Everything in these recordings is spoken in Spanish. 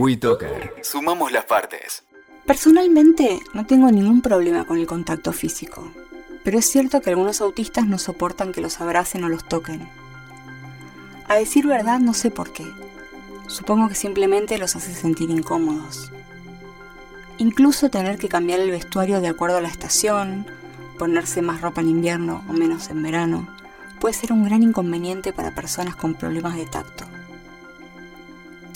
WeToker. Sumamos las partes. Personalmente no tengo ningún problema con el contacto físico, pero es cierto que algunos autistas no soportan que los abracen o los toquen. A decir verdad no sé por qué. Supongo que simplemente los hace sentir incómodos. Incluso tener que cambiar el vestuario de acuerdo a la estación, ponerse más ropa en invierno o menos en verano, puede ser un gran inconveniente para personas con problemas de tacto.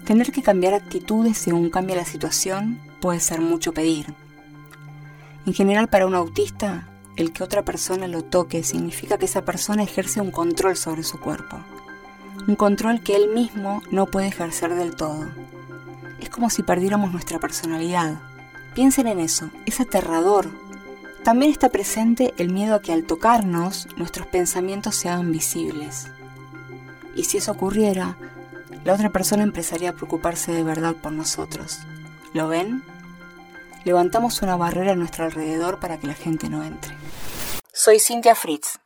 Tener que cambiar actitudes según cambia la situación puede ser mucho pedir. En general para un autista, el que otra persona lo toque significa que esa persona ejerce un control sobre su cuerpo. Un control que él mismo no puede ejercer del todo. Es como si perdiéramos nuestra personalidad. Piensen en eso, es aterrador. También está presente el miedo a que al tocarnos nuestros pensamientos se hagan visibles. Y si eso ocurriera, la otra persona empezaría a preocuparse de verdad por nosotros. ¿Lo ven? Levantamos una barrera a nuestro alrededor para que la gente no entre. Soy Cynthia Fritz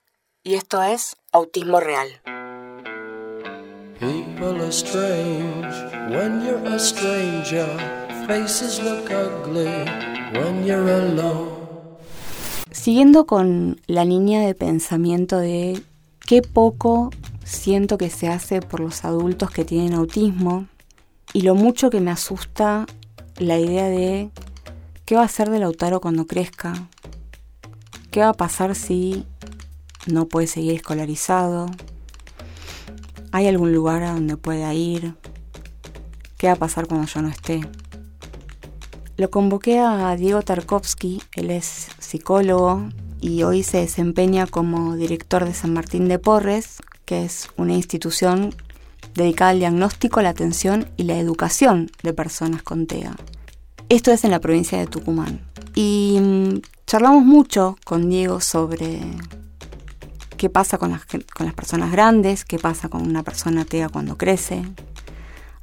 y esto es Autismo Real. Siguiendo con la línea de pensamiento de qué poco siento que se hace por los adultos que tienen autismo y lo mucho que me asusta la idea de qué va a hacer de Lautaro cuando crezca, qué va a pasar si no puede seguir escolarizado, hay algún lugar a donde pueda ir, qué va a pasar cuando yo no esté. Lo convoqué a Diego Tarkovsky, él es psicólogo y hoy se desempeña como director de San Martín de Porres, que es una institución dedicada al diagnóstico, la atención y la educación de personas con TEA. Esto es en la provincia de Tucumán. Y mm, charlamos mucho con Diego sobre qué pasa con las, con las personas grandes, qué pasa con una persona TEA cuando crece,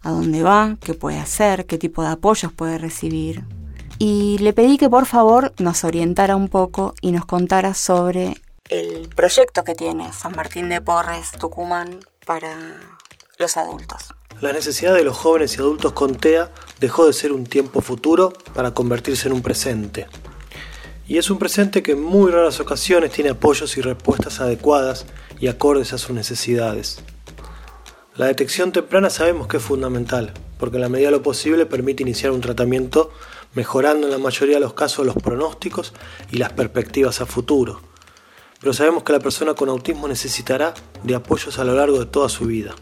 a dónde va, qué puede hacer, qué tipo de apoyos puede recibir. Y le pedí que por favor nos orientara un poco y nos contara sobre el proyecto que tiene San Martín de Porres, Tucumán, para los adultos. La necesidad de los jóvenes y adultos con TEA dejó de ser un tiempo futuro para convertirse en un presente. Y es un presente que en muy raras ocasiones tiene apoyos y respuestas adecuadas y acordes a sus necesidades. La detección temprana sabemos que es fundamental, porque en la medida de lo posible permite iniciar un tratamiento mejorando en la mayoría de los casos los pronósticos y las perspectivas a futuro pero sabemos que la persona con autismo necesitará de apoyos a lo largo de toda su vida.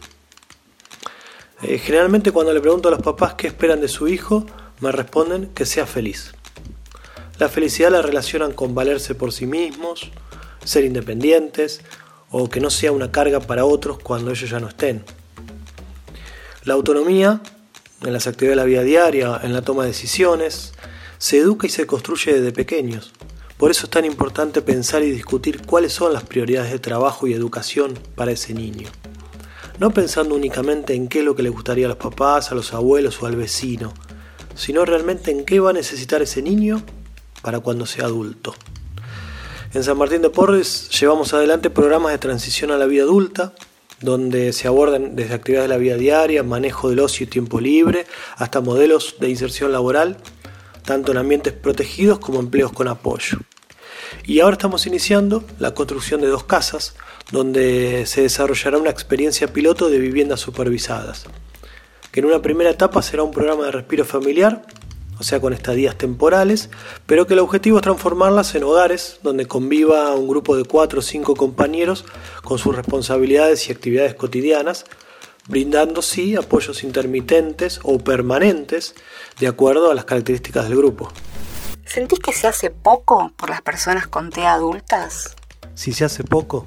Eh, generalmente cuando le pregunto a los papás qué esperan de su hijo, me responden que sea feliz. La felicidad la relacionan con valerse por sí mismos, ser independientes o que no sea una carga para otros cuando ellos ya no estén. La autonomía, en las actividades de la vida diaria, en la toma de decisiones, se educa y se construye desde pequeños. Por eso es tan importante pensar y discutir cuáles son las prioridades de trabajo y educación para ese niño. No pensando únicamente en qué es lo que le gustaría a los papás, a los abuelos o al vecino, sino realmente en qué va a necesitar ese niño para cuando sea adulto. En San Martín de Porres llevamos adelante programas de transición a la vida adulta, donde se abordan desde actividades de la vida diaria, manejo del ocio y tiempo libre, hasta modelos de inserción laboral tanto en ambientes protegidos como empleos con apoyo. Y ahora estamos iniciando la construcción de dos casas, donde se desarrollará una experiencia piloto de viviendas supervisadas, que en una primera etapa será un programa de respiro familiar, o sea, con estadías temporales, pero que el objetivo es transformarlas en hogares donde conviva un grupo de cuatro o cinco compañeros con sus responsabilidades y actividades cotidianas, brindando sí apoyos intermitentes o permanentes de acuerdo a las características del grupo. ¿Sentís que se hace poco por las personas con TEA adultas? Si se hace poco,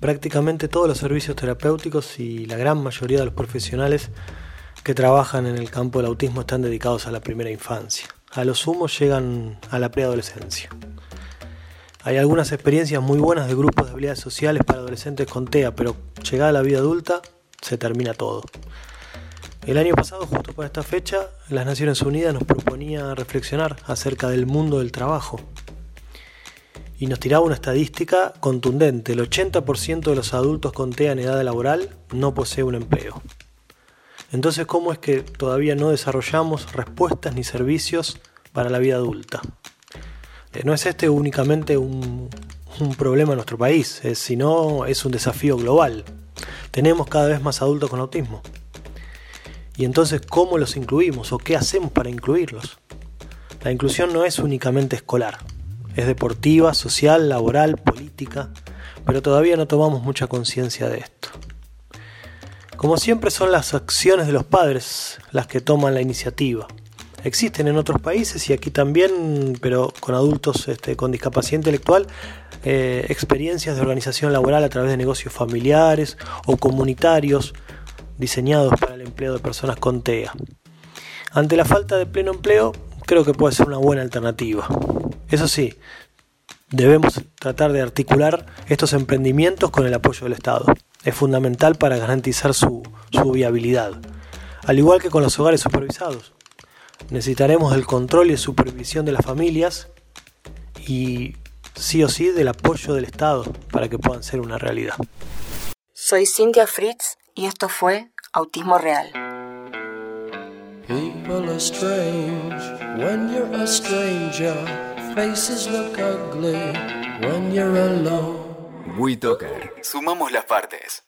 prácticamente todos los servicios terapéuticos y la gran mayoría de los profesionales que trabajan en el campo del autismo están dedicados a la primera infancia. A lo sumo llegan a la preadolescencia. Hay algunas experiencias muy buenas de grupos de habilidades sociales para adolescentes con TEA, pero llegada a la vida adulta se termina todo. El año pasado, justo para esta fecha, las Naciones Unidas nos proponía reflexionar acerca del mundo del trabajo. Y nos tiraba una estadística contundente. El 80% de los adultos con TEA en edad laboral no posee un empleo. Entonces, ¿cómo es que todavía no desarrollamos respuestas ni servicios para la vida adulta? Eh, no es este únicamente un, problema en nuestro país, sino es un desafío global. Tenemos cada vez más adultos con autismo. Y entonces, ¿cómo los incluimos o qué hacemos para incluirlos? La inclusión no es únicamente escolar, es deportiva, social, laboral, política, pero todavía no tomamos mucha conciencia de esto. Como siempre son las acciones de los padres las que toman la iniciativa. Existen en otros países y aquí también, pero con adultos este, con discapacidad intelectual, eh, experiencias de organización laboral a través de negocios familiares o comunitarios diseñados para el empleo de personas con TEA. Ante la falta de pleno empleo, creo que puede ser una buena alternativa. Eso sí, debemos tratar de articular estos emprendimientos con el apoyo del Estado es fundamental para garantizar su, viabilidad, al igual que con los hogares supervisados. Necesitaremos el control y supervisión de las familias y sí o sí del apoyo del Estado para que puedan ser una realidad. Soy Cintia Fritz y esto fue Autismo Real. WeToker. Sumamos las partes.